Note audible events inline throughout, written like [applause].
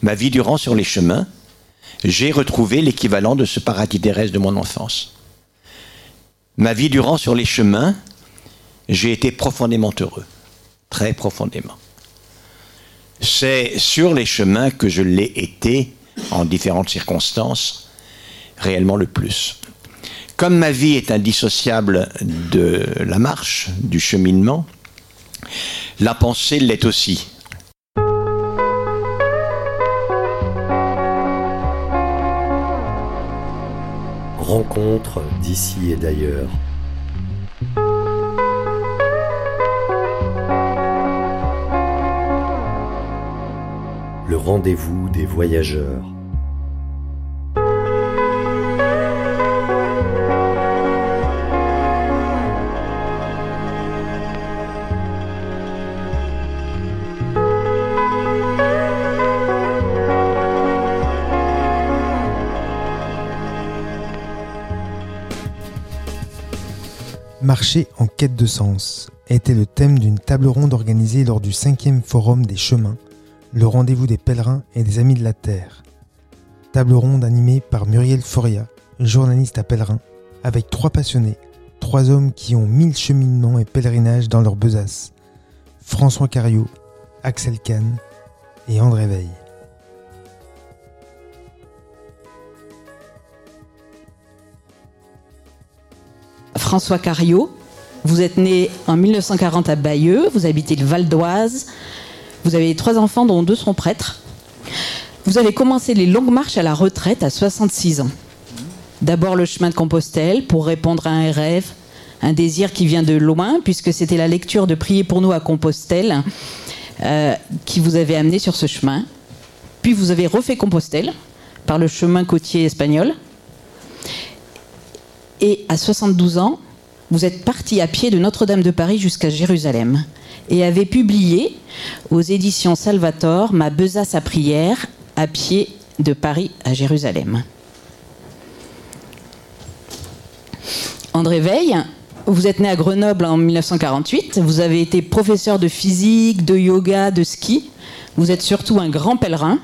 Ma vie durant sur les chemins, j'ai retrouvé l'équivalent de ce paradis terrestre de mon enfance. Ma vie durant sur les chemins, j'ai été profondément heureux, très profondément. C'est sur les chemins que je l'ai été, en différentes circonstances, réellement le plus. Comme ma vie est indissociable de la marche, du cheminement, la pensée l'est aussi. Rencontre d'ici et d'ailleurs. Le rendez-vous des voyageurs. Marcher en quête de sens était le thème d'une table ronde organisée lors du cinquième forum des chemins, le rendez-vous des pèlerins et des amis de la Terre. Table ronde animée par Muriel Foria, journaliste à pèlerin, avec trois passionnés, trois hommes qui ont mille cheminements et pèlerinages dans leur besace. François Cario, Axel Kahn et André Veil. François Cario. Vous êtes né en 1940 à Bayeux, vous habitez le Val d'Oise, vous avez trois enfants dont deux sont prêtres. Vous avez commencé les longues marches à la retraite à 66 ans. D'abord le chemin de Compostelle pour répondre à un rêve, un désir qui vient de loin, puisque c'était la lecture de Prier pour nous à Compostelle euh, qui vous avait amené sur ce chemin. Puis vous avez refait Compostelle par le chemin côtier espagnol. Et à 72 ans, vous êtes parti à pied de Notre-Dame de Paris jusqu'à Jérusalem et avez publié aux éditions Salvator Ma besace à prière à pied de Paris à Jérusalem. André Veil, vous êtes né à Grenoble en 1948, vous avez été professeur de physique, de yoga, de ski, vous êtes surtout un grand pèlerin.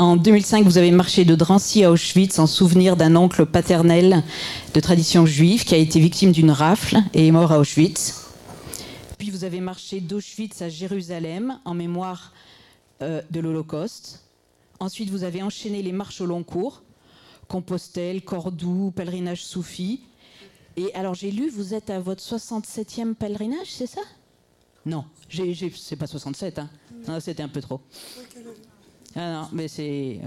En 2005, vous avez marché de Drancy à Auschwitz en souvenir d'un oncle paternel de tradition juive qui a été victime d'une rafle et est mort à Auschwitz. Puis vous avez marché d'Auschwitz à Jérusalem en mémoire euh, de l'Holocauste. Ensuite, vous avez enchaîné les marches au long cours, Compostelle, Cordoue, pèlerinage soufi. Et alors j'ai lu, vous êtes à votre 67e pèlerinage, c'est ça? Non, c'est pas 67, hein. C'était un peu trop. Ah non, mais c'est.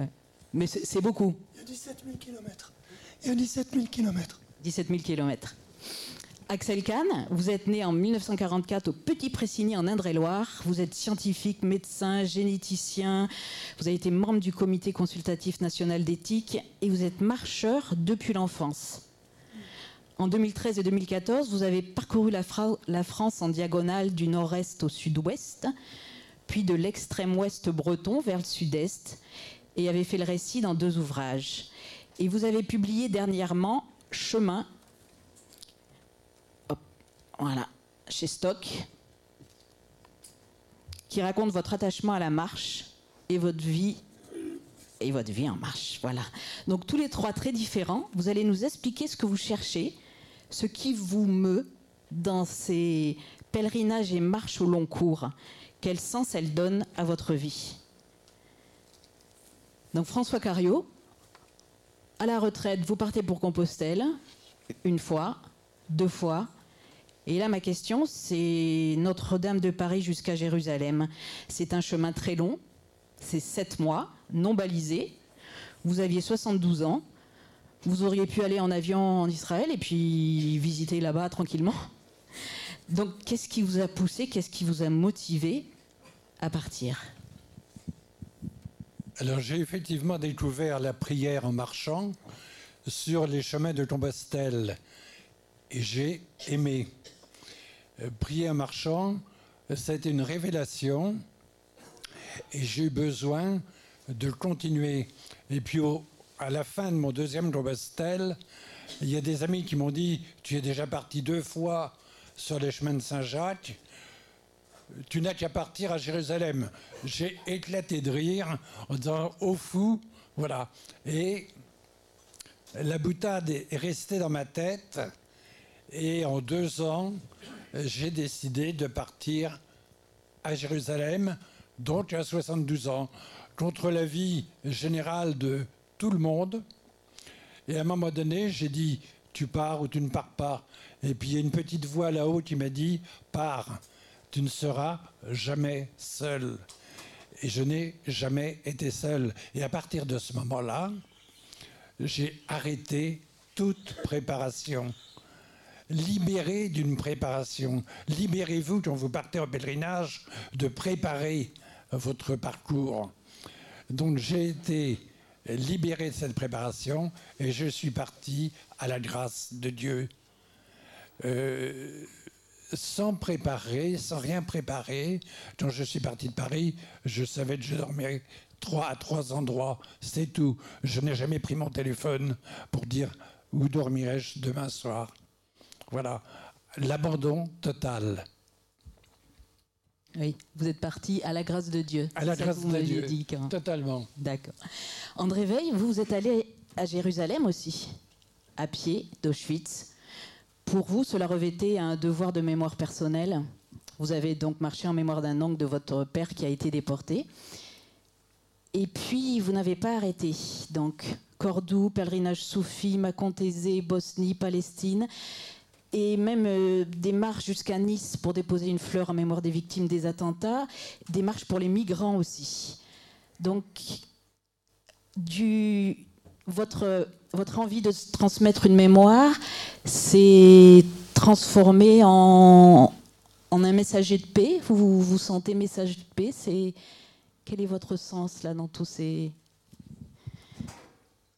Mais c'est beaucoup. Il y a 17 000 km. Il y a 17 000 km. 17 000 km. Axel Kahn, vous êtes né en 1944 au Petit Pressigny en Indre-et-Loire. Vous êtes scientifique, médecin, généticien. Vous avez été membre du Comité consultatif national d'éthique et vous êtes marcheur depuis l'enfance. En 2013 et 2014, vous avez parcouru la, la France en diagonale du nord-est au sud-ouest puis de l'extrême ouest breton vers le sud-est, et avez fait le récit dans deux ouvrages. Et vous avez publié dernièrement Chemin, voilà, chez Stock, qui raconte votre attachement à la marche et votre vie et votre vie en marche. Voilà. Donc tous les trois très différents, vous allez nous expliquer ce que vous cherchez, ce qui vous meut dans ces pèlerinages et marches au long cours quel sens elle donne à votre vie. Donc François Cario, à la retraite, vous partez pour Compostelle, une fois, deux fois. Et là, ma question, c'est Notre-Dame de Paris jusqu'à Jérusalem. C'est un chemin très long, c'est sept mois, non balisé. Vous aviez 72 ans. Vous auriez pu aller en avion en Israël et puis visiter là-bas tranquillement. Donc, qu'est-ce qui vous a poussé, qu'est-ce qui vous a motivé partir Alors j'ai effectivement découvert la prière en marchant sur les chemins de Compostelle et j'ai aimé. Euh, prier en marchant, c'était une révélation et j'ai eu besoin de continuer. Et puis à la fin de mon deuxième Compostelle, il y a des amis qui m'ont dit Tu es déjà parti deux fois sur les chemins de Saint-Jacques tu n'as qu'à partir à Jérusalem. J'ai éclaté de rire en disant Au fou, voilà. Et la boutade est restée dans ma tête. Et en deux ans, j'ai décidé de partir à Jérusalem, donc à 72 ans, contre l'avis général de tout le monde. Et à un moment donné, j'ai dit Tu pars ou tu ne pars pas. Et puis il y a une petite voix là-haut qui m'a dit Pars, tu ne seras jamais seul. Et je n'ai jamais été seul. Et à partir de ce moment-là, j'ai arrêté toute préparation. Libéré d'une préparation. Libérez-vous quand vous partez en pèlerinage de préparer votre parcours. Donc j'ai été libéré de cette préparation et je suis parti à la grâce de Dieu. Euh, sans préparer, sans rien préparer, quand je suis parti de Paris, je savais que je dormais trois à trois endroits, c'est tout. Je n'ai jamais pris mon téléphone pour dire où dormirai-je demain soir. Voilà, l'abandon total. Oui, vous êtes parti à la grâce de Dieu. À la grâce de Dieu. dit, Totalement. D'accord. André Veil, vous, vous êtes allé à Jérusalem aussi, à pied d'Auschwitz. Pour vous, cela revêtait un devoir de mémoire personnelle. Vous avez donc marché en mémoire d'un oncle de votre père qui a été déporté. Et puis, vous n'avez pas arrêté. Donc, Cordoue, pèlerinage soufi, Macontésé, Bosnie, Palestine. Et même euh, des marches jusqu'à Nice pour déposer une fleur en mémoire des victimes des attentats. Des marches pour les migrants aussi. Donc, du, votre, envie de transmettre une mémoire s'est transformée en, un messager de paix. Vous vous, sentez messager de paix. C'est quel est votre sens là dans tous ces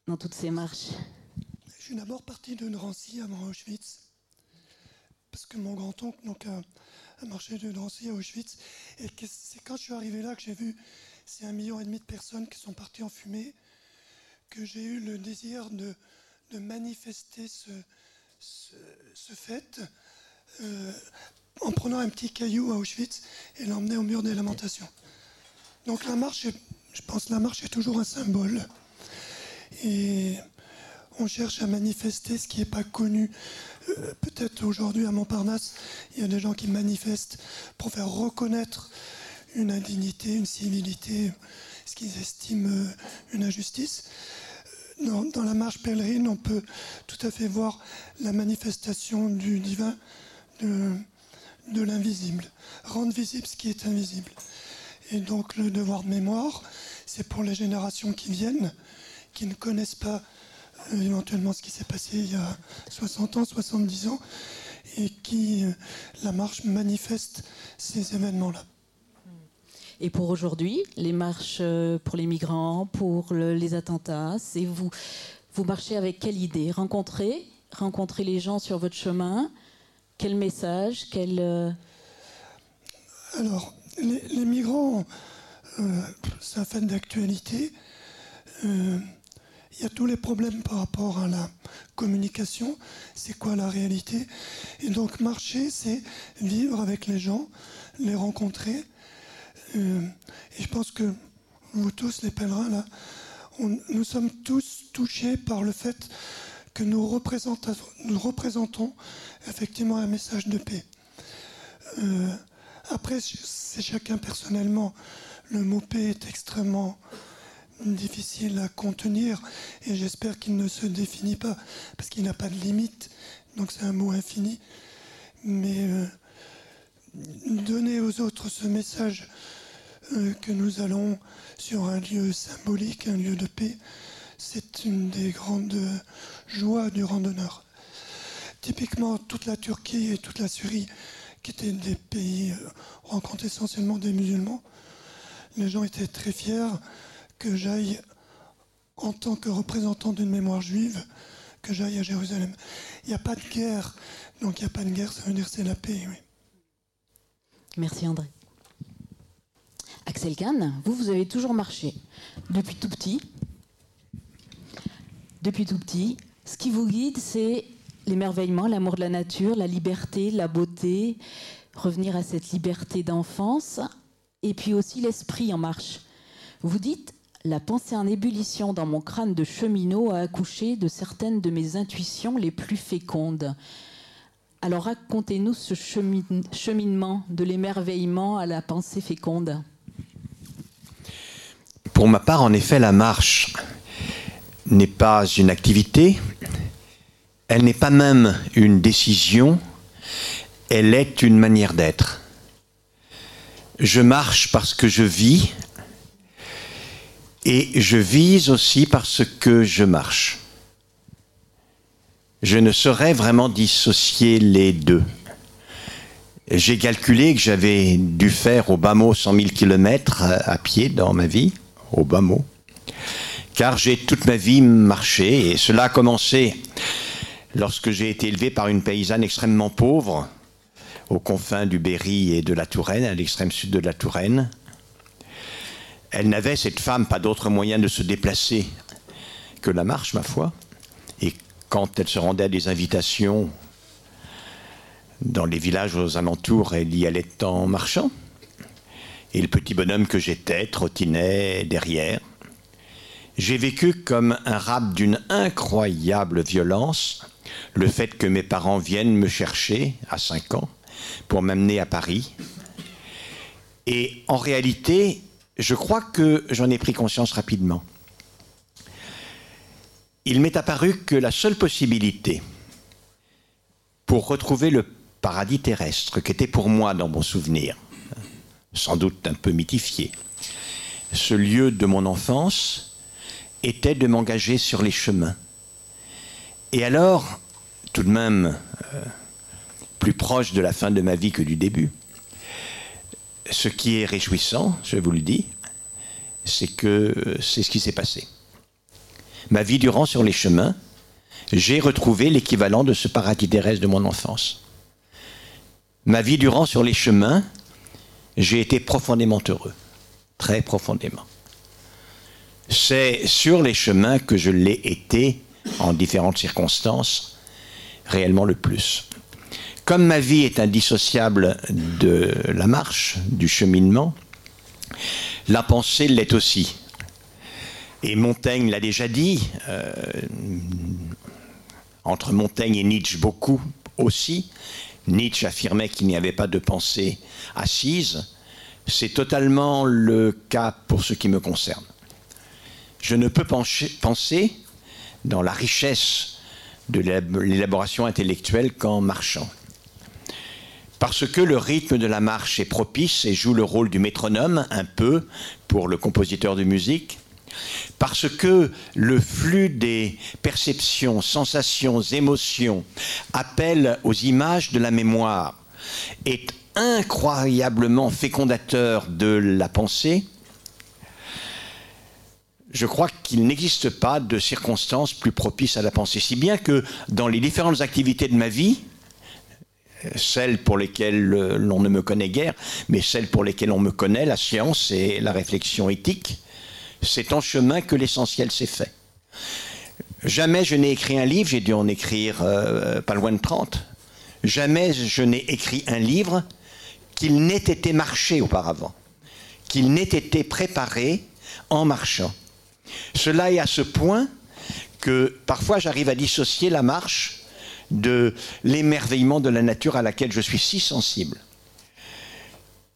dans toutes ces marches? Je suis d'abord parti de Drancy avant Auschwitz. Parce que mon grand-oncle donc, a, marché de Drancy à Auschwitz. Et c'est quand je suis arrivé là que j'ai vu ces un million et demi de personnes qui sont parties en fumée, que j'ai eu le désir de, manifester ce, fait euh, en prenant un petit caillou à Auschwitz et l'emmener au mur des lamentations. Donc la marche, je pense la marche est toujours un symbole. Et on cherche à manifester ce qui n'est pas connu. Euh, Peut-être aujourd'hui à Montparnasse, il y a des gens qui manifestent pour faire reconnaître une indignité, une civilité, ce qu'ils estiment euh, une injustice? Euh, Dans, la marche pèlerine, on peut tout à fait voir la manifestation du divin, de, l'invisible, rendre visible ce qui est invisible. Et donc le devoir de mémoire, c'est pour les générations qui viennent, qui ne connaissent pas euh, éventuellement ce qui s'est passé il y a 60 ans, 70 ans, et qui, la marche manifeste ces événements-là. Et pour aujourd'hui, les marches euh, pour les migrants, pour le- les attentats, c'est vous vous marchez avec quelle idée? Rencontrer, rencontrer les gens sur votre chemin. Quel message Quel euh, Alors, les, migrants, euh, un fait d'actualité. Euh, Il y a tous les problèmes par rapport à la communication. C'est quoi la réalité? Et donc, marcher, c'est vivre avec les gens, les rencontrer. Euh, et je pense que vous tous, les pèlerins, là, nous sommes tous touchés par le fait que nous, représentons- effectivement un message de paix. Euh, après, c'est chacun personnellement. Le mot paix est extrêmement difficile à contenir et j'espère qu'il ne se définit pas parce qu'il n'a pas de limite. Donc c'est un mot infini. Mais euh, donner aux autres ce message que nous allons sur un lieu symbolique, un lieu de paix, c'est une des grandes joies du randonneur. Typiquement, toute la Turquie et toute la Syrie, qui étaient des pays euh, où on rencontre essentiellement des musulmans, les gens étaient très fiers que j'aille, en tant que représentant d'une mémoire juive, que j'aille à Jérusalem. Il n'y a pas de guerre, donc il n'y a pas de guerre, ça veut dire c'est la paix. Oui. Merci André. Axel Kahn, vous, vous avez toujours marché depuis tout petit. Depuis tout petit. Ce qui vous guide, c'est l'émerveillement, l'amour de la nature, la liberté, la beauté. revenir à cette liberté d'enfance et puis aussi l'esprit en marche. Vous dites la pensée en ébullition dans mon crâne de cheminot a accouché de certaines de mes intuitions les plus fécondes. Alors racontez-nous ce cheminement de l'émerveillement à la pensée féconde. Pour ma part, en effet, la marche n'est pas une activité, elle n'est pas même une décision, elle est une manière d'être. Je marche parce que je vis et je vise aussi parce que je marche. Je ne saurais vraiment dissocier les deux. J'ai calculé que j'avais dû faire au bas mot 100 000 km à pied dans ma vie, au bas mot, car j'ai toute ma vie marché et cela a commencé lorsque j'ai été élevé par une paysanne extrêmement pauvre aux confins du Berry et de la Touraine, à l'extrême sud de la Touraine. Elle n'avait, cette femme, pas d'autre moyen de se déplacer que la marche, ma foi. Et quand elle se rendait à des invitations dans les villages aux alentours, elle y allait en marchant. Et le petit bonhomme que j'étais trottinait derrière. J'ai vécu comme un rap d'une incroyable violence le fait que mes parents viennent me chercher à 5 ans pour m'amener à Paris. Et en réalité, je crois que j'en ai pris conscience rapidement. Il m'est apparu que la seule possibilité pour retrouver le paradis terrestre, qui était pour moi dans mon souvenir, sans doute un peu mythifié, ce lieu de mon enfance, était de m'engager sur les chemins. Et alors, tout de même, euh, plus proche de la fin de ma vie que du début. Ce qui est réjouissant, je vous le dis, c'est que c'est ce qui s'est passé. Ma vie durant sur les chemins, j'ai retrouvé l'équivalent de ce paradis terrestre de mon enfance. Ma vie durant sur les chemins, j'ai été profondément heureux, très profondément. C'est sur les chemins que je l'ai été, en différentes circonstances, réellement le plus. Comme ma vie est indissociable de la marche, du cheminement, la pensée l'est aussi. Et Montaigne l'a déjà dit, euh, entre Montaigne et Nietzsche beaucoup aussi. Nietzsche affirmait qu'il n'y avait pas de pensée assise. C'est totalement le cas pour ce qui me concerne. Je ne peux penser dans la richesse de l'élaboration intellectuelle qu'en marchant parce que le rythme de la marche est propice et joue le rôle du métronome un peu pour le compositeur de musique, parce que le flux des perceptions, sensations, émotions appelle aux images de la mémoire est incroyablement fécondateur de la pensée, je crois qu'il n'existe pas de circonstances plus propices à la pensée. Si bien que dans les différentes activités de ma vie, celles pour lesquelles l'on ne me connaît guère, mais celles pour lesquelles on me connaît, la science et la réflexion éthique, c'est en chemin que l'essentiel s'est fait. Jamais je n'ai écrit un livre, j'ai dû en écrire euh, pas loin de 30. Jamais je n'ai écrit un livre qu'il n'ait été marché auparavant, qu'il n'ait été préparé en marchant. Cela est à ce point que parfois j'arrive à dissocier la marche de l'émerveillement de la nature à laquelle je suis si sensible.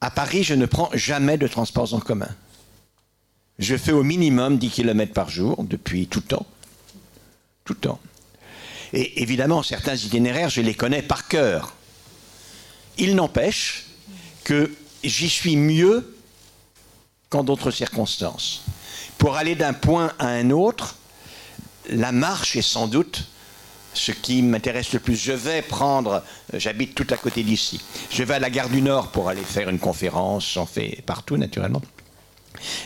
À Paris, je ne prends jamais de transports en commun. Je fais au minimum 10 km par jour depuis tout temps. Tout temps. Et évidemment, certains itinéraires, je les connais par cœur. Il n'empêche que j'y suis mieux qu'en d'autres circonstances. Pour aller d'un point à un autre, la marche est sans doute ce qui m'intéresse le plus. Je vais prendre, j'habite tout à côté d'ici, je vais à la gare du Nord pour aller faire une conférence, j'en fais partout naturellement.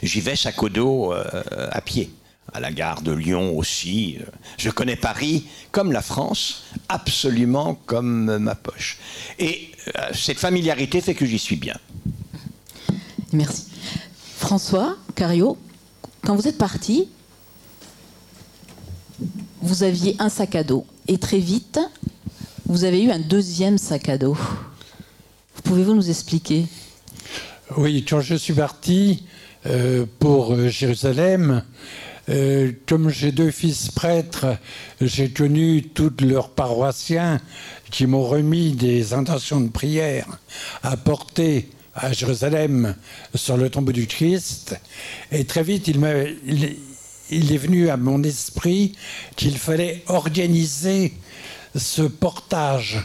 J'y vais sac au dos euh, à pied. À la gare de Lyon aussi. Je connais Paris comme la France, absolument comme ma poche. Et euh, cette familiarité fait que j'y suis bien. Merci. François Cario, quand vous êtes parti, vous aviez un sac à dos et très vite, vous avez eu un deuxième sac à dos. Vous Pouvez-vous nous expliquer? Oui, quand je suis parti euh, pour euh, Jérusalem, euh, comme j'ai deux fils prêtres, j'ai tenu tous leurs paroissiens qui m'ont remis des intentions de prière à porter à Jérusalem sur le tombeau du Christ. Et très vite, il, il est venu à mon esprit qu'il fallait organiser ce portage.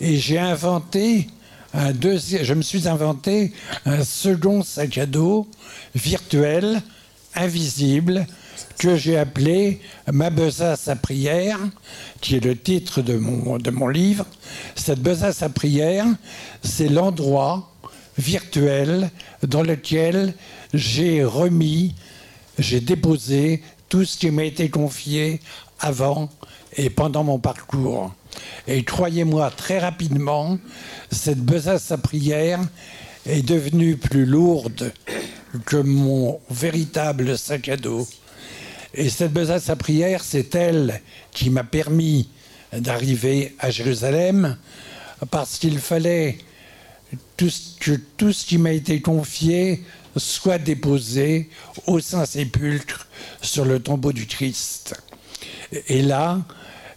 Et j'ai inventé un deuxième, je me suis inventé un second sac à dos virtuel, invisible, que j'ai appelé Ma besace à prière, qui est le titre de mon, de mon livre. Cette besace à prière, c'est l'endroit virtuel dans lequel j'ai remis, j'ai déposé tout ce qui m'a été confié avant et pendant mon parcours. Et croyez-moi, très rapidement, cette besace à prière est devenue plus lourde que mon véritable sac à dos. Et cette besace à prière, c'est elle qui m'a permis d'arriver à Jérusalem, parce qu'il fallait que tout ce qui m'a été confié soit déposé au Saint-Sépulcre sur le tombeau du Christ. Et là,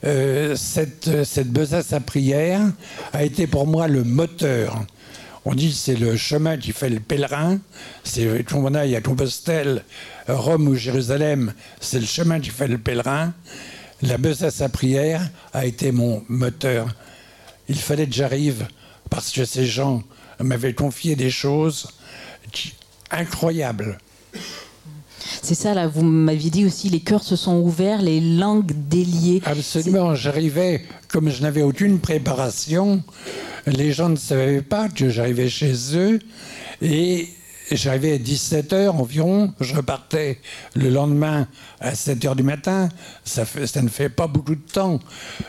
euh, cette, cette besace à prière a été pour moi le moteur. On dit c'est le chemin qui fait le pèlerin. C'est qu'on on aille à Compostelle, Rome ou Jérusalem, c'est le chemin qui fait le pèlerin. La besace à prière a été mon moteur. Il fallait que j'arrive parce que ces gens m'avaient confié des choses incroyables. C'est ça, là, vous m'aviez dit aussi, les cœurs se sont ouverts, les langues déliées. Absolument, j'arrivais, comme je n'avais aucune préparation, les gens ne savaient pas que j'arrivais chez eux, et j'arrivais à 17h environ, je repartais le lendemain à 7h du matin, ça, fait, ça ne fait pas beaucoup de temps.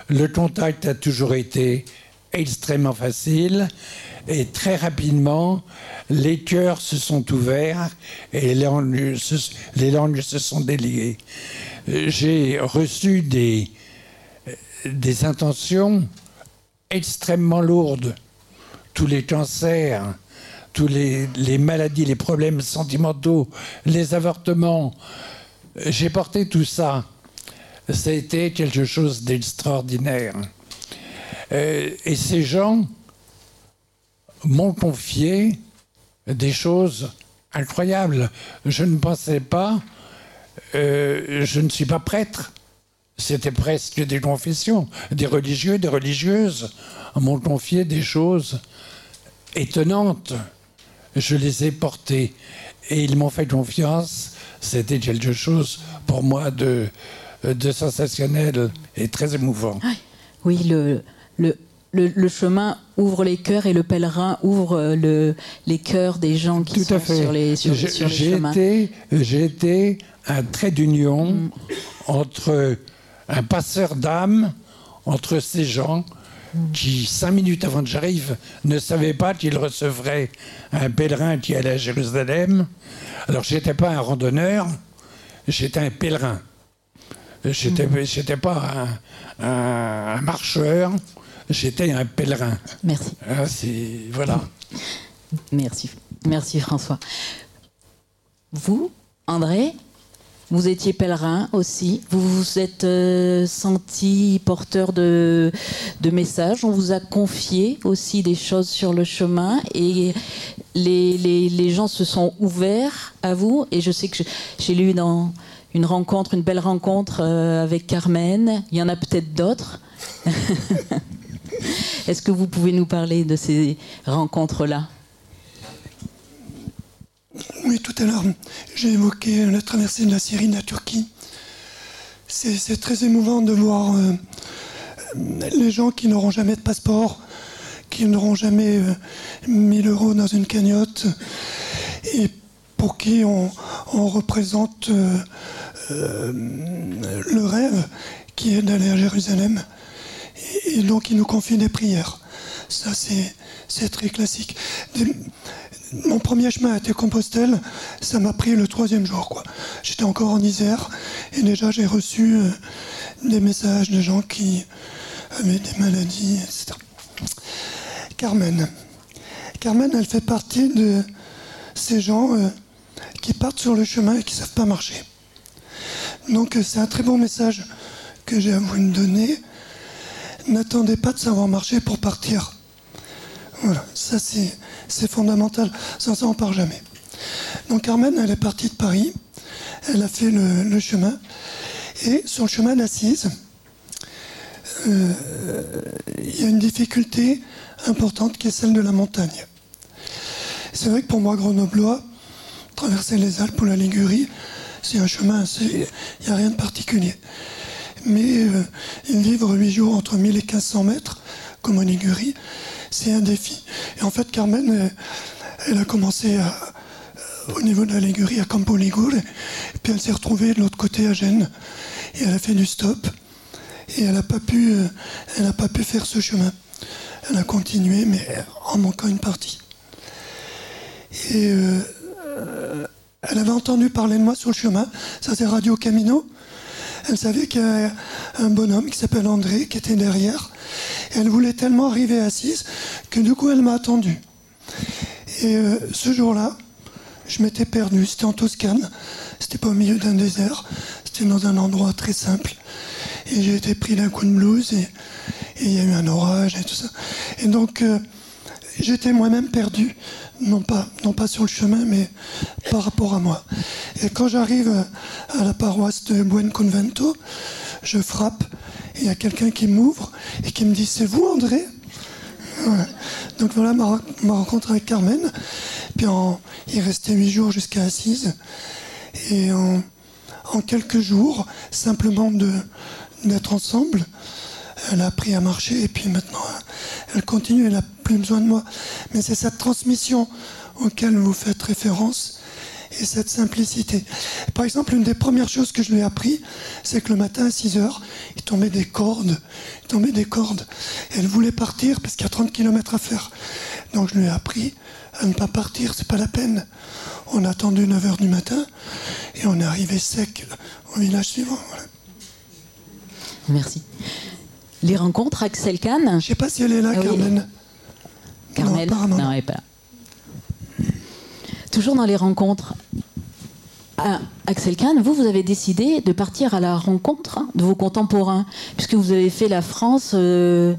Le contact a toujours été extrêmement facile, et très rapidement, les cœurs se sont ouverts et les langues se, sont déliées. J'ai reçu des, intentions extrêmement lourdes. Tous les cancers, tous les, maladies, les problèmes sentimentaux, les avortements. J'ai porté tout ça. Été quelque chose d'extraordinaire. Euh, et ces gens m'ont confié des choses incroyables. Je ne pensais pas, euh, je ne suis pas prêtre. C'était presque des confessions. Des religieux, des religieuses m'ont confié des choses étonnantes. Je les ai portées et ils m'ont fait confiance. C'était quelque chose pour moi de, sensationnel et très émouvant. Oui, le, le, le, chemin ouvre les cœurs et le pèlerin ouvre euh, le, les cœurs des gens qui sont sur les, sur, sur les chemins. J'ai été un trait d'union mm. entre un passeur d'âme, entre ces gens qui, cinq minutes avant que j'arrive, ne savaient pas qu'ils recevraient un pèlerin qui allait à Jérusalem. Alors, j'étais pas un randonneur, j'étais un pèlerin. J'étais n'étais mm. pas un, un marcheur, j'étais un pèlerin. Merci. Ah, voilà. Merci. Merci François. Vous, André, vous étiez pèlerin aussi. Vous vous êtes euh, senti porteur de, de, messages. On vous a confié aussi des choses sur le chemin et les, les, les gens se sont ouverts à vous. Et je sais que j'ai lu dans une rencontre, une belle rencontre euh, avec Carmen. Il y en a peut-être d'autres. [laughs] [laughs] Est-ce que vous pouvez nous parler de ces rencontres-là? Oui, tout à l'heure, j'ai évoqué la traversée de la Syrie, de la Turquie. C'est très émouvant de voir euh, les gens qui n'auront jamais de passeport, qui n'auront jamais euh, 1000 euros dans une cagnotte, et pour qui on, représente euh, euh, le rêve qui est d'aller à Jérusalem et donc il nous confie des prières. Ça, c'est très classique. mon premier chemin était Compostelle, ça m'a pris le troisième jour. J'étais encore en Isère et déjà j'ai reçu euh, des messages de gens qui avaient des maladies, etc. Carmen, Carmen, elle fait partie de ces gens euh, qui partent sur le chemin et qui ne savent pas marcher. Donc euh, c'est un très bon message que j'ai à vous donner. N'attendez pas de savoir marcher pour partir. Voilà, ça c'est fondamental, sans ça on part jamais. Donc Carmen, elle est partie de Paris, elle a fait le, chemin, et sur le chemin d'Assise, euh, il y a une difficulté importante qui est celle de la montagne. C'est vrai que pour moi, grenoblois, traverser les Alpes ou la Ligurie, c'est un chemin, il n'y a rien de particulier. Mais euh, vivre huit jours entre 1000 et 1500 mètres, comme en Ligurie, c'est un défi. Et en fait, Carmen, elle, a commencé au niveau de la Ligurie à Campo Ligure, et puis elle s'est retrouvée de l'autre côté à Gênes, et elle a fait du stop, et elle n'a pas, pu, euh, pas pu faire ce chemin. Elle a continué, mais en manquant une partie. Et euh, elle avait entendu parler de moi sur le chemin, ça c'est Radio Camino. Elle savait qu'il y a un bonhomme qui s'appelle André qui était derrière, elle voulait tellement arriver assise que du coup, elle m'a attendu. Et euh, ce jour-là, je m'étais perdu. C'était en Toscane. C'était pas au milieu d'un désert. C'était dans un endroit très simple. Et j'ai été pris d'un coup de blues et il y a eu un orage et tout ça. Et donc, euh, j'étais moi-même perdu. Non pas, non pas sur le chemin, mais par rapport à moi. Et quand j'arrive à la paroisse de Buen Convento, je frappe il y a quelqu'un qui m'ouvre et qui me dit C'est vous, André? Donc voilà ma, rencontre avec Carmen. Puis il restait huit jours jusqu'à Assise. Et en, quelques jours, simplement d'être ensemble, elle a appris à marcher et puis maintenant elle continue, elle n'a plus besoin de moi. Mais c'est cette transmission auquel vous faites référence et cette simplicité. Par exemple, une des premières choses que je lui ai appris, c'est que le matin à 6 heures, il tombait des cordes, il tombait des cordes. elle voulait partir parce qu'il y a 30 km à faire. Donc je lui ai appris à ne pas partir, c'est pas la peine. On a attendu 9 heures du matin et on est arrivé sec au village suivant. Merci. Les rencontres, Axel Kahn Je sais pas si elle est là, ah Carmen. Carmen non, non, elle n'est pas là toujours dans les rencontres, ah, Axel Kahn, vous, vous avez décidé de partir à la rencontre de vos contemporains, puisque vous avez fait la France euh,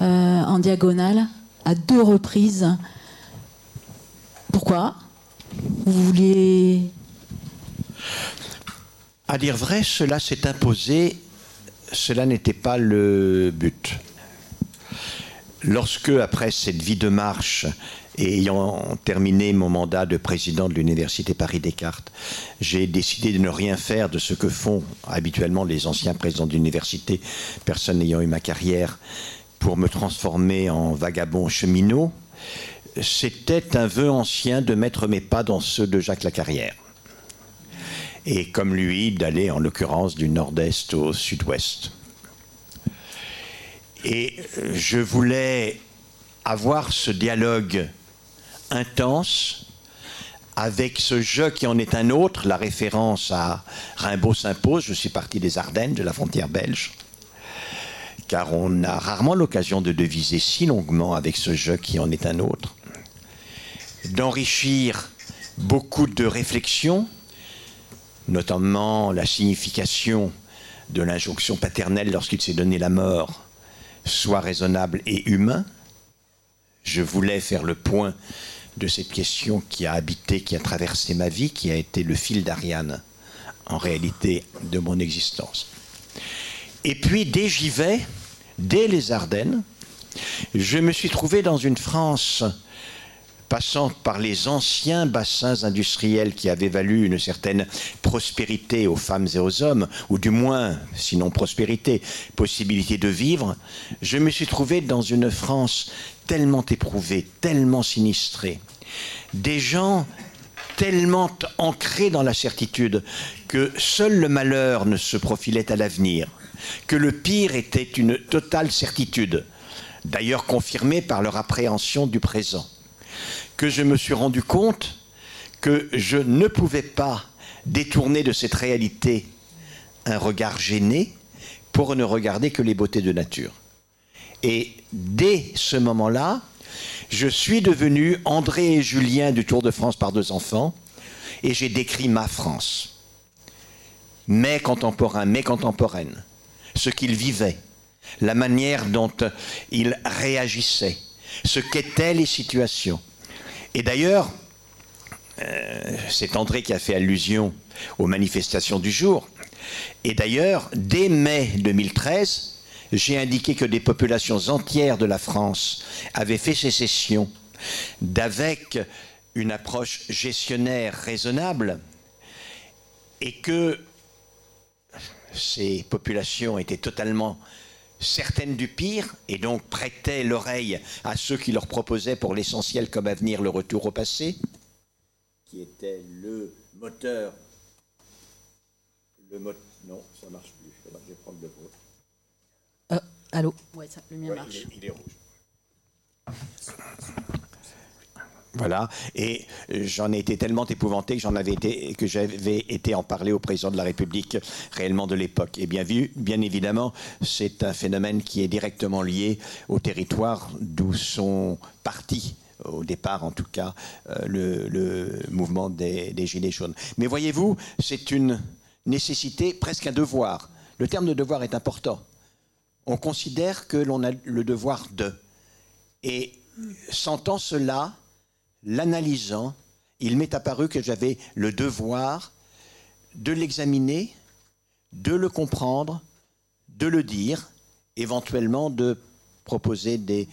euh, en diagonale à deux reprises. Pourquoi Vous vouliez... À dire vrai, cela s'est imposé, cela n'était pas le but. Lorsque, après cette vie de marche, et ayant terminé mon mandat de président de l'Université Paris-Descartes, j'ai décidé de ne rien faire de ce que font habituellement les anciens présidents d'université, personne n'ayant eu ma carrière, pour me transformer en vagabond cheminot. C'était un vœu ancien de mettre mes pas dans ceux de Jacques Lacarrière. Et comme lui, d'aller en l'occurrence du nord-est au sud-ouest. Et je voulais avoir ce dialogue intense avec ce jeu qui en est un autre, la référence à Rimbaud s'impose, je suis parti des Ardennes, de la frontière belge, car on a rarement l'occasion de deviser si longuement avec ce jeu qui en est un autre, d'enrichir beaucoup de réflexions, notamment la signification de l'injonction paternelle lorsqu'il s'est donné la mort, soit raisonnable et humain. Je voulais faire le point de cette question qui a habité, qui a traversé ma vie, qui a été le fil d'Ariane, en réalité, de mon existence. Et puis, dès j'y vais, dès les Ardennes, je me suis trouvé dans une France passant par les anciens bassins industriels qui avaient valu une certaine prospérité aux femmes et aux hommes, ou du moins, sinon prospérité, possibilité de vivre, je me suis trouvé dans une France tellement éprouvée, tellement sinistrée, des gens tellement ancrés dans la certitude que seul le malheur ne se profilait à l'avenir, que le pire était une totale certitude, d'ailleurs confirmée par leur appréhension du présent que je me suis rendu compte que je ne pouvais pas détourner de cette réalité un regard gêné pour ne regarder que les beautés de nature. Et dès ce moment-là, Je suis devenu André et Julien du Tour de France par deux enfants et j'ai décrit ma France. Mes contemporains, mes contemporaines, ce qu'ils vivaient, la manière dont ils réagissaient, ce qu'étaient les situations. Et d'ailleurs, euh, c'est André qui a fait allusion aux manifestations du jour. Et d'ailleurs, dès mai 2013, j'ai indiqué que des populations entières de la France avaient fait sécession d'avec une approche gestionnaire raisonnable et que ces populations étaient totalement certaines du pire et donc prêtaient l'oreille à ceux qui leur proposaient pour l'essentiel comme avenir le retour au passé, qui était le moteur. Le non, ça marche plus. Je vais prendre le vôtre. Euh, allô? Ouais, ça, le mien marche. il est rouge. [laughs] Voilà, et j'en ai été tellement épouvanté que j'en avais été, que j'avais été en parler au président de la République réellement de l'époque. Et bien vu, bien évidemment, c'est un phénomène qui est directement lié au territoire d'où sont partis au départ en tout cas, euh, le, mouvement des, Gilets jaunes. Mais voyez-vous, c'est une nécessité, presque un devoir. Le terme de devoir est important. On considère que l'on a le devoir de. Et sentant cela, l'analysant, il m'est apparu que j'avais le devoir de l'examiner, de le comprendre, de le dire, éventuellement de proposer des,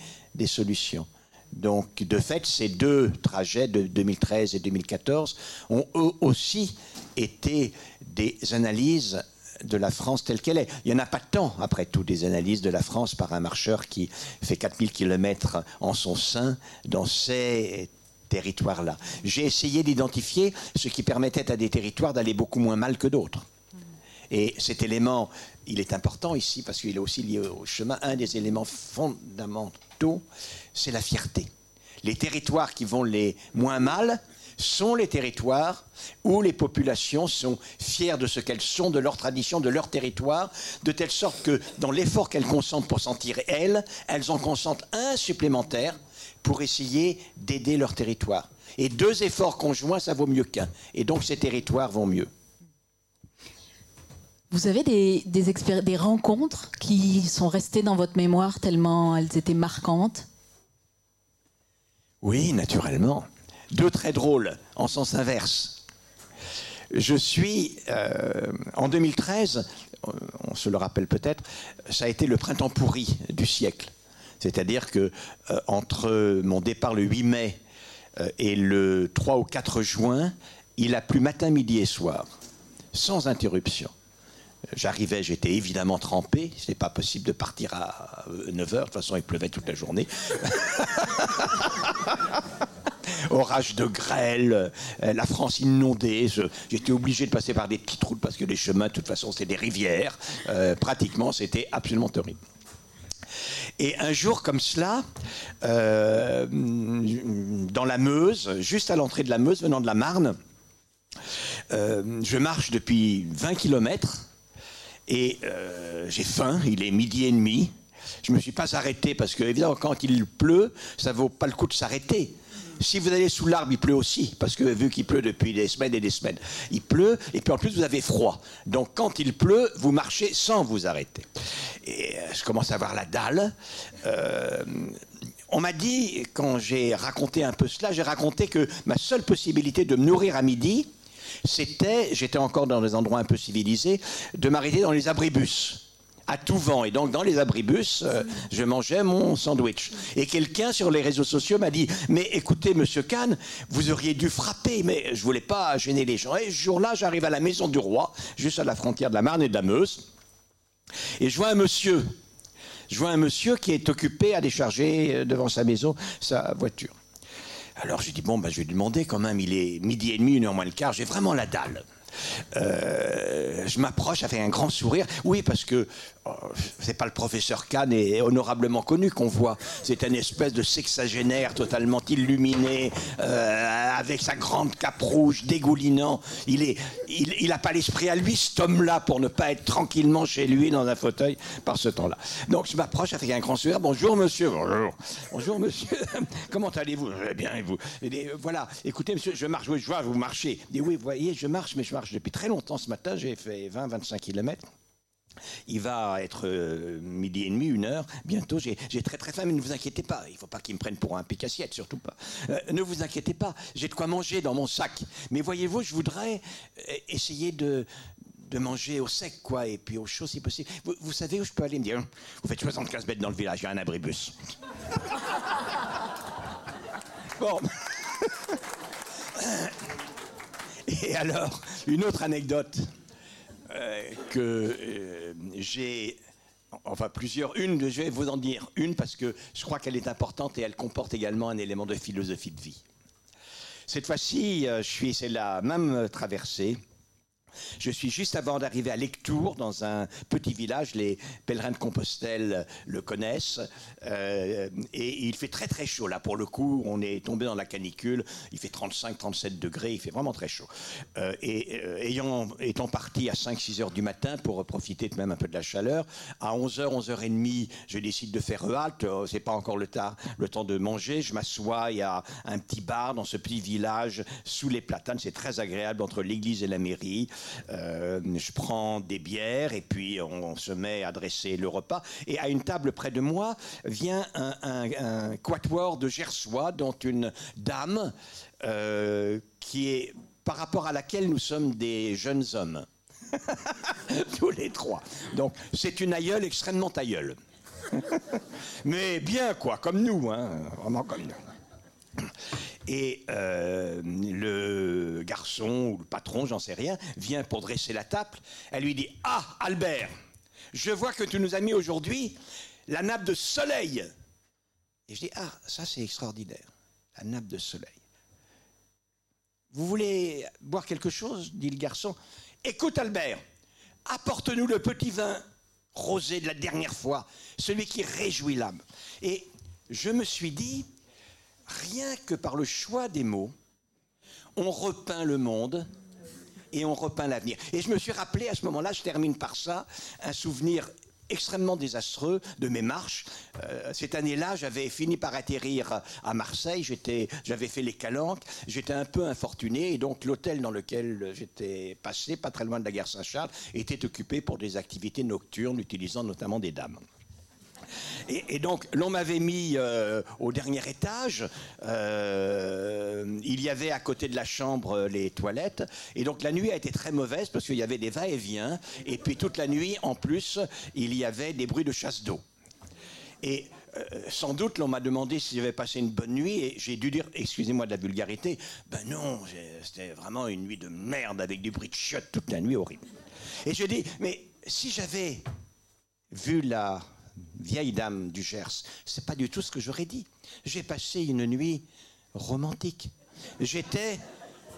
solutions. Donc, de fait, ces deux trajets de 2013 et 2014 ont eux aussi été des analyses de la France telle qu'elle est. Il n'y en a pas tant, après tout, des analyses de la France par un marcheur qui fait 4000 km en son sein dans ces territoires-là. J'ai essayé d'identifier ce qui permettait à des territoires d'aller beaucoup moins mal que d'autres. Et cet élément, il est important ici parce qu'il est aussi lié au chemin. Un des éléments fondamentaux, c'est la fierté. Les territoires qui vont les moins mal sont les territoires où les populations sont fières de ce qu'elles sont, de leur tradition, de leur territoire, de telle sorte que dans l'effort qu'elles consentent pour sentir elles, elles en consentent un supplémentaire pour essayer d'aider leur territoire. Et deux efforts conjoints, ça vaut mieux qu'un. Et donc ces territoires vont mieux. Vous avez des, des, des rencontres qui sont restées dans votre mémoire tellement elles étaient marquantes? Oui, naturellement. Deux très drôles, en sens inverse. Je suis, euh, en 2013, on se le rappelle peut-être, ça a été le printemps pourri du siècle. C'est-à-dire que euh, entre mon départ le 8 mai euh, et le 3 ou 4 juin, il a plu matin, midi et soir, sans interruption. J'arrivais, j'étais évidemment trempé. Ce n'est pas possible de partir à 9h. De toute façon, il pleuvait toute la journée. [laughs] Orage de grêle, euh, la France inondée. J'étais obligé de passer par des petites routes parce que les chemins, de toute façon, c'était des rivières. pratiquement, c'était absolument horrible. Et un jour comme cela, euh, dans la Meuse, juste à l'entrée de la Meuse, venant de la Marne, euh, je marche depuis 20 km et euh, j'ai faim, il est midi et demi. Je ne me suis pas arrêté parce que, évidemment, quand il pleut, ça ne vaut pas le coup de s'arrêter. Si vous allez sous l'arbre, il pleut aussi, parce que vu qu'il pleut depuis des semaines et des semaines, il pleut, et puis en plus vous avez froid. Donc quand il pleut, vous marchez sans vous arrêter. Et euh, je commence à avoir la dalle. Euh, on m'a dit, quand j'ai raconté un peu cela, j'ai raconté que ma seule possibilité de me nourrir à midi, c'était, j'étais encore dans des endroits un peu civilisés, de m'arrêter dans les abribus à tout vent. Et donc, dans les abribus, euh, je mangeais mon sandwich. Et quelqu'un sur les réseaux sociaux m'a dit Mais écoutez, monsieur Kahn, vous auriez dû frapper, mais je voulais pas gêner les gens. Et ce jour-là, j'arrive à la maison du roi, juste à la frontière de la Marne et de la Meuse. Et je vois un monsieur. Je vois un monsieur qui est occupé à décharger euh, devant sa maison sa voiture. Alors j'ai dit, bon, ben, je vais lui demander quand même, il est midi et demi, une heure moins le quart, j'ai vraiment la dalle. Euh, je m'approche avec un grand sourire. Oui, parce que c'est pas le professeur Kahn et honorablement connu qu'on voit. C'est un espèce de sexagénaire totalement illuminé, euh, avec sa grande cape rouge, dégoulinant. Il est, il, pas l'esprit à lui, cet homme-là, pour ne pas être tranquillement chez lui dans un fauteuil par ce temps-là. Donc je m'approche avec un grand sourire. Bonjour monsieur. Bonjour. Bonjour monsieur. [laughs] Comment allez-vous? Bien et vous? Et, Voilà. Écoutez monsieur, je marche. Oui, je vois vous marchez. Dit oui, vous voyez, je marche, mais je marche depuis très longtemps ce matin. J'ai fait 20-25 kilomètres. Il va être euh, midi et demi, une heure. Bientôt, j'ai très très faim, mais ne vous inquiétez pas. Il ne faut pas qu'il me prenne pour un pic-assiette, surtout pas. Euh, ne vous inquiétez pas. J'ai de quoi manger dans mon sac. Mais voyez-vous, je voudrais euh, essayer de, manger au sec, quoi, et puis au chaud si possible. Vous, vous savez où je peux aller me dire Vous faites 75 mètres dans le village, il y a un abribus. [laughs] bon. [laughs] et alors, une autre anecdote. Euh, que euh, j'ai enfin plusieurs. Une, je vais vous en dire une parce que je crois qu'elle est importante et elle comporte également un élément de philosophie de vie. Cette fois-ci, euh, je suis, c'est la même traversée. Je suis juste avant d'arriver à Lectour, dans un petit village. Les pèlerins de Compostelle le connaissent. Euh, et il fait très très chaud. Là, pour le coup, on est tombé dans la canicule. Il fait 35-37 degrés. Il fait vraiment très chaud. Euh, et euh, étant parti à 5-6 heures du matin pour profiter de même un peu de la chaleur, à 11h, 11h30, je décide de faire halte. C'est pas encore le, temps, le temps de manger. Je m'assois. Il y a un petit bar dans ce petit village sous les platanes. C'est très agréable entre l'église et la mairie. Euh, je prends des bières et puis on, se met à dresser le repas. Et à une table près de moi vient un, quatuor de Gersois, dont une dame euh, qui est par rapport à laquelle nous sommes des jeunes hommes. [laughs] Tous les trois. Donc c'est une aïeule extrêmement aïeule. [laughs] Mais bien quoi, comme nous, hein, vraiment comme nous. Et euh, le garçon ou le patron, j'en sais rien, vient pour dresser la table. Elle lui dit Ah, Albert, je vois que tu nous as mis aujourd'hui la nappe de soleil. Et je dis Ah, ça c'est extraordinaire, la nappe de soleil. Vous voulez boire quelque chose? dit le garçon. Écoute, Albert, apporte-nous le petit vin rosé de la dernière fois, celui qui réjouit l'âme. Et je me suis dit, rien que par le choix des mots, on repeint le monde et on repeint l'avenir. Et je me suis rappelé à ce moment-là, je termine par ça, un souvenir extrêmement désastreux de mes marches. Euh, cette année-là, j'avais fini par atterrir à Marseille, j'avais fait les calanques, j'étais un peu infortuné, et donc l'hôtel dans lequel j'étais passé, pas très loin de la gare Saint-Charles, était occupé pour des activités nocturnes, utilisant notamment des dames. Et, donc, l'on m'avait mis euh, au dernier étage. Euh, il y avait à côté de la chambre euh, les toilettes. Et donc, la nuit a été très mauvaise parce qu'il y avait des va-et-vient. Et puis, toute la nuit, en plus, il y avait des bruits de chasse d'eau. Et sans doute, l'on m'a demandé si j'avais passé une bonne nuit, et j'ai dû dire, excusez-moi de la vulgarité, ben non, c'était vraiment une nuit de merde avec du bruit de chiottes toute la nuit horrible. Et je dis, mais si j'avais vu la vieille dame du Gers. C'est pas du tout ce que j'aurais dit. J'ai passé une nuit romantique. J'étais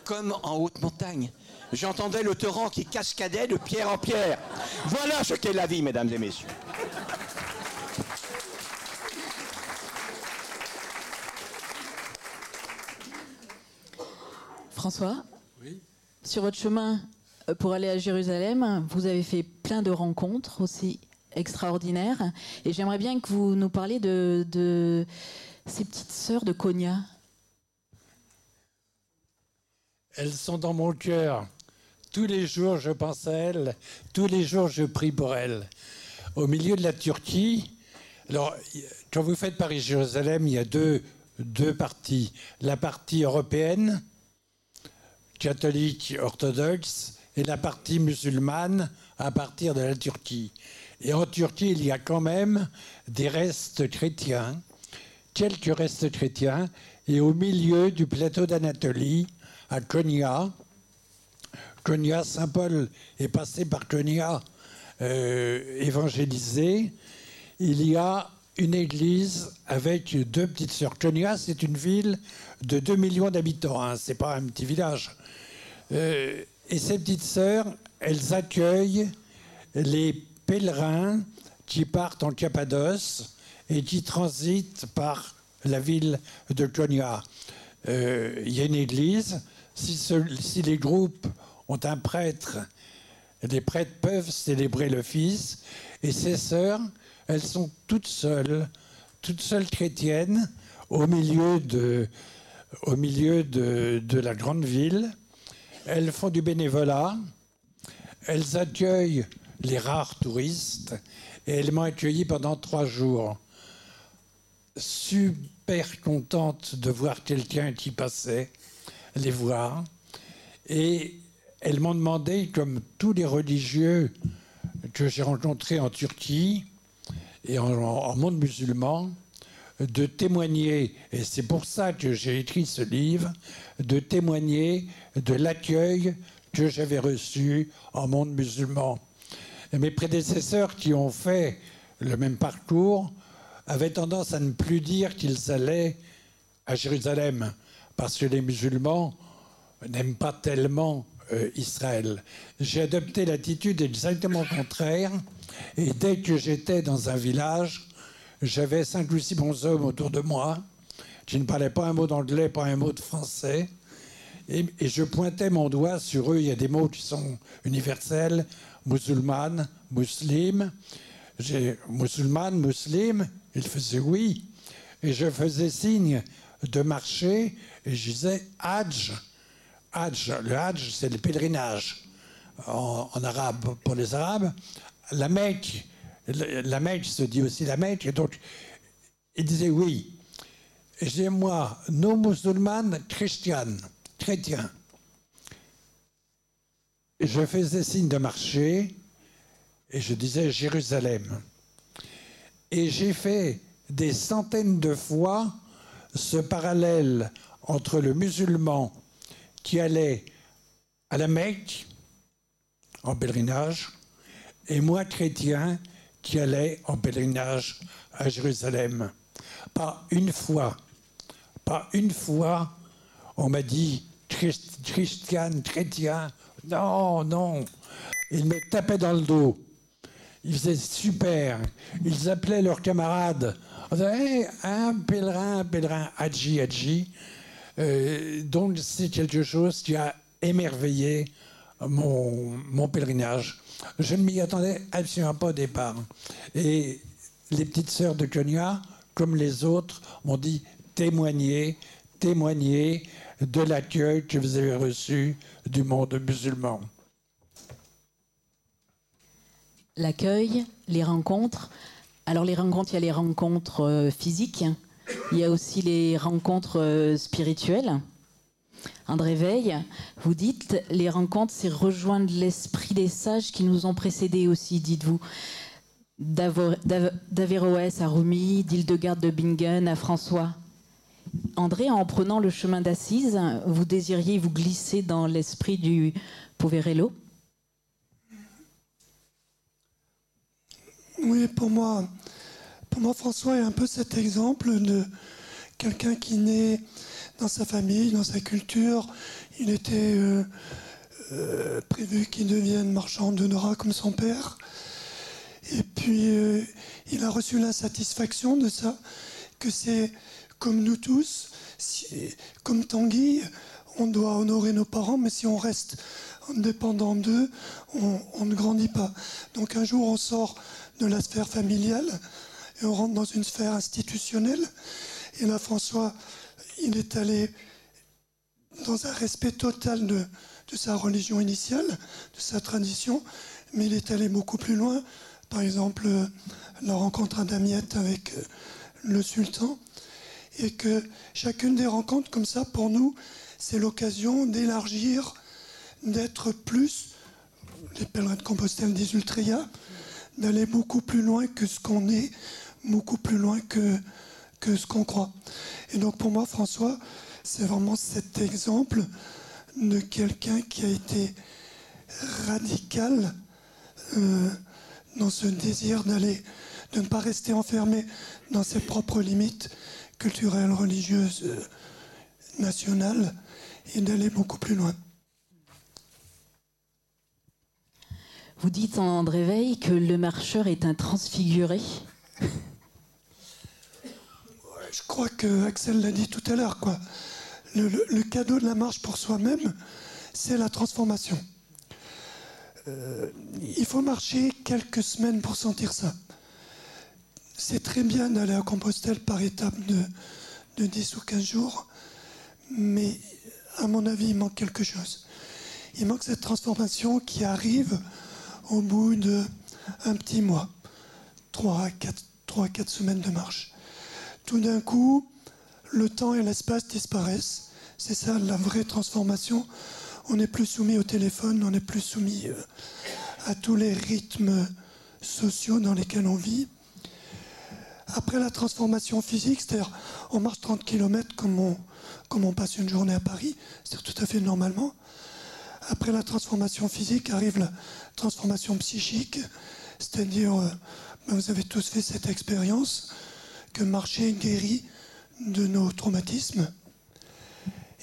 comme en haute montagne. J'entendais le torrent qui cascadait de pierre en pierre. Voilà ce qu'est la vie, mesdames et messieurs. François Oui. Sur votre chemin euh, pour aller à Jérusalem, vous avez fait plein de rencontres aussi extraordinaire. Et j'aimerais bien que vous nous parliez de, ces petites sœurs de Konya. Elles sont dans mon cœur. Tous les jours, je pense à elles. Tous les jours, je prie pour elles. Au milieu de la Turquie, alors, quand vous faites Paris-Jérusalem, il y a deux, deux parties. La partie européenne, catholique orthodoxe, et la partie musulmane à partir de la Turquie. Et en Turquie, il y a quand même des restes chrétiens, quelques restes chrétiens, et au milieu du plateau d'Anatolie, à Konya, Konya, Saint Paul est passé par Konya euh, évangélisé, il y a une église avec deux petites sœurs. Konya, c'est une ville de 2 millions d'habitants, hein, c'est pas un petit village. Euh, et ces petites sœurs, elles accueillent les pèlerins qui partent en Cappadoce et qui transitent par la ville de Konya. Euh, il y a une église. Si, les groupes ont un prêtre, les prêtres peuvent célébrer Fils. Et ces sœurs, elles sont toutes seules, toutes seules chrétiennes, au milieu de la grande ville. Elles font du bénévolat. Elles accueillent les rares touristes et elles m'ont accueilli pendant trois jours. Super contente de voir quelqu'un qui passait, les voir. Et elles m'ont demandé, comme tous les religieux que j'ai rencontrés en Turquie et en, en monde musulman, de témoigner, et c'est pour ça que j'ai écrit ce livre, de témoigner de l'accueil que j'avais reçu en monde musulman. Et mes prédécesseurs qui ont fait le même parcours avaient tendance à ne plus dire qu'ils allaient à Jérusalem, parce que les musulmans n'aiment pas tellement euh, Israël. J'ai adopté l'attitude exactement contraire, et dès que j'étais dans un village, j'avais cinq ou six bons hommes autour de moi qui ne parlaient pas un mot d'anglais, pas un mot de français. Et, je pointais mon doigt sur eux. Il y a des mots qui sont universels musulmane, musulmane. Musulmane, musulmane. Ils faisaient oui. Et je faisais signe de marcher et je disais Hajj. Hajj. Le Hajj, c'est le pèlerinage en, arabe pour les Arabes. La Mecque, la Mecque se dit aussi la Mecque. Et donc, il disait oui. Et j'ai moi, nos musulmanes chrétiennes, chrétiens. Je faisais signe de marcher et je disais Jérusalem. Et j'ai fait des centaines de fois ce parallèle entre le musulman qui allait à la Mecque en pèlerinage et moi chrétien qui allait en pèlerinage à Jérusalem. Pas une fois, pas une fois, on m'a dit Christian, chrétien. Non, non. Ils me tapaient dans le dos. Ils faisaient super. Ils appelaient leurs camarades. On disait, un pèlerin, un pèlerin, Hadji, Hadji. Euh, donc c'est quelque chose qui a émerveillé mon, mon pèlerinage. Je ne m'y attendais absolument pas au départ. Et les petites sœurs de Konya, comme les autres, m'ont dit témoignez, témoignez de l'accueil que vous avez reçu du monde musulman. L'accueil, les rencontres. Alors les rencontres, il y a les rencontres euh, physiques, il y a aussi les rencontres euh, spirituelles. André Veil, vous dites, les rencontres, c'est rejoindre l'esprit des sages qui nous ont précédés aussi, dites-vous. D'Averroès à Rumi, d'Hildegarde de Bingen à François. André, en prenant le chemin d'Assise, vous désiriez vous glisser dans l'esprit du Poverello? Oui, pour moi, pour moi, François est un peu cet exemple de quelqu'un qui naît dans sa famille, dans sa culture. Il était euh, euh, prévu qu'il devienne marchand de Nora comme son père. Et puis, euh, il a reçu l'insatisfaction de ça, que c'est comme nous tous, comme Tanguy, on doit honorer nos parents, mais si on reste dépendant d'eux, on, ne grandit pas. Donc un jour, on sort de la sphère familiale et on rentre dans une sphère institutionnelle. Et là, François, il est allé dans un respect total de, sa religion initiale, de sa tradition, mais il est allé beaucoup plus loin. Par exemple, la rencontre à Damiette avec euh, le sultan et que chacune des rencontres comme ça, pour nous, c'est l'occasion d'élargir, d'être plus, les pèlerins de Compostelle des Ultria, d'aller beaucoup plus loin que ce qu'on est, beaucoup plus loin que, que ce qu'on croit. Et donc pour moi, François, c'est vraiment cet exemple de quelqu'un qui a été radical euh, dans ce désir d'aller, de ne pas rester enfermé dans ses propres limites, culturelle, religieuse, euh, nationale, et d'aller beaucoup plus loin. Vous dites en réveil que le marcheur est un transfiguré. Je crois que Axel l'a dit tout à l'heure, quoi. Le, cadeau de la marche pour soi-même, c'est la transformation. Euh, il faut marcher quelques semaines pour sentir ça. C'est très bien d'aller à Compostelle par étapes de, de 10 ou 15 jours, mais à mon avis, il manque quelque chose. Il manque cette transformation qui arrive au bout d'un petit mois, 3 à 4 semaines de marche. Tout d'un coup, le temps et l'espace disparaissent. C'est ça la vraie transformation. On n'est plus soumis au téléphone, on n'est plus soumis euh, à tous les rythmes sociaux dans lesquels on vit. Après la transformation physique, c'est-à-dire on marche 30 km comme on, passe une journée à Paris, c'est-à-dire tout à fait normalement. Après la transformation physique arrive la transformation psychique, c'est-à-dire, euh, ben, vous avez tous fait cette expérience, que marcher guérit de nos traumatismes.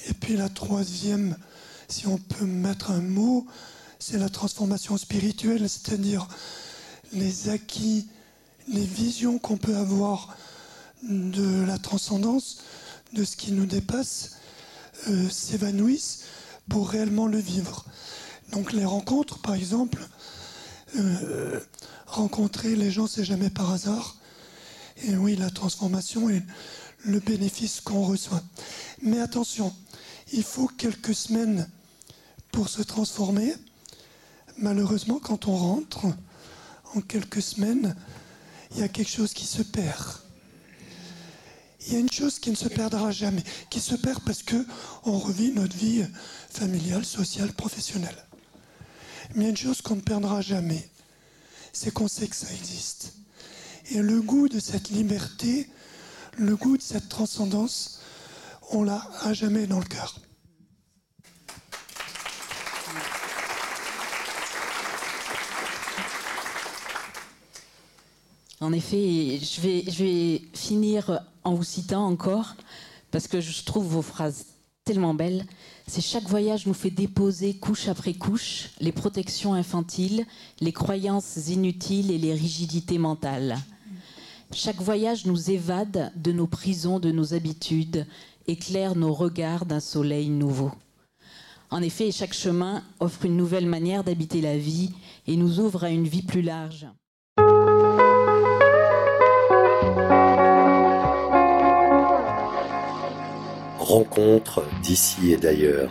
Et puis la troisième, si on peut mettre un mot, c'est la transformation spirituelle, c'est-à-dire les acquis, les visions qu'on peut avoir de la transcendance, de ce qui nous dépasse, euh, s'évanouissent pour réellement le vivre. Donc les rencontres, par exemple, euh, rencontrer les gens, c'est jamais par hasard. Et oui, la transformation est le bénéfice qu'on reçoit. Mais attention, il faut quelques semaines pour se transformer. Malheureusement, quand on rentre, en quelques semaines, il y a quelque chose qui se perd. Il y a une chose qui ne se perdra jamais, qui se perd parce que on revit notre vie familiale, sociale, professionnelle. Mais il y a une chose qu'on ne perdra jamais, c'est qu'on sait que ça existe. Et le goût de cette liberté, le goût de cette transcendance, on l'a à jamais dans le cœur. En effet, je vais, finir en vous citant encore, parce que je trouve vos phrases tellement belles. C'est chaque voyage nous fait déposer couche après couche les protections infantiles, les croyances inutiles et les rigidités mentales. Chaque voyage nous évade de nos prisons, de nos habitudes, éclaire nos regards d'un soleil nouveau. En effet, chaque chemin offre une nouvelle manière d'habiter la vie et nous ouvre à une vie plus large. Rencontre d'ici et d'ailleurs.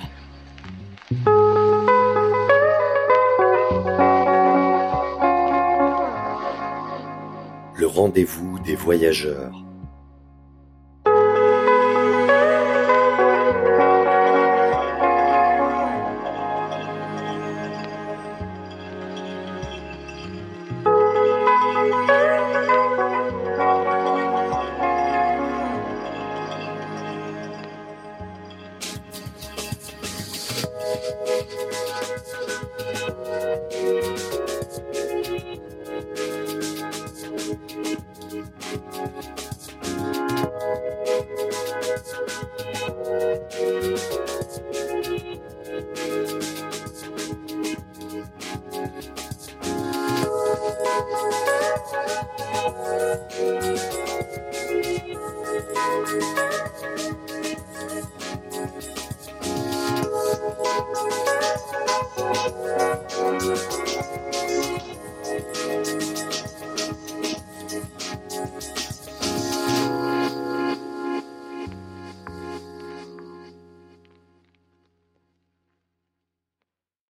rendez-vous des voyageurs.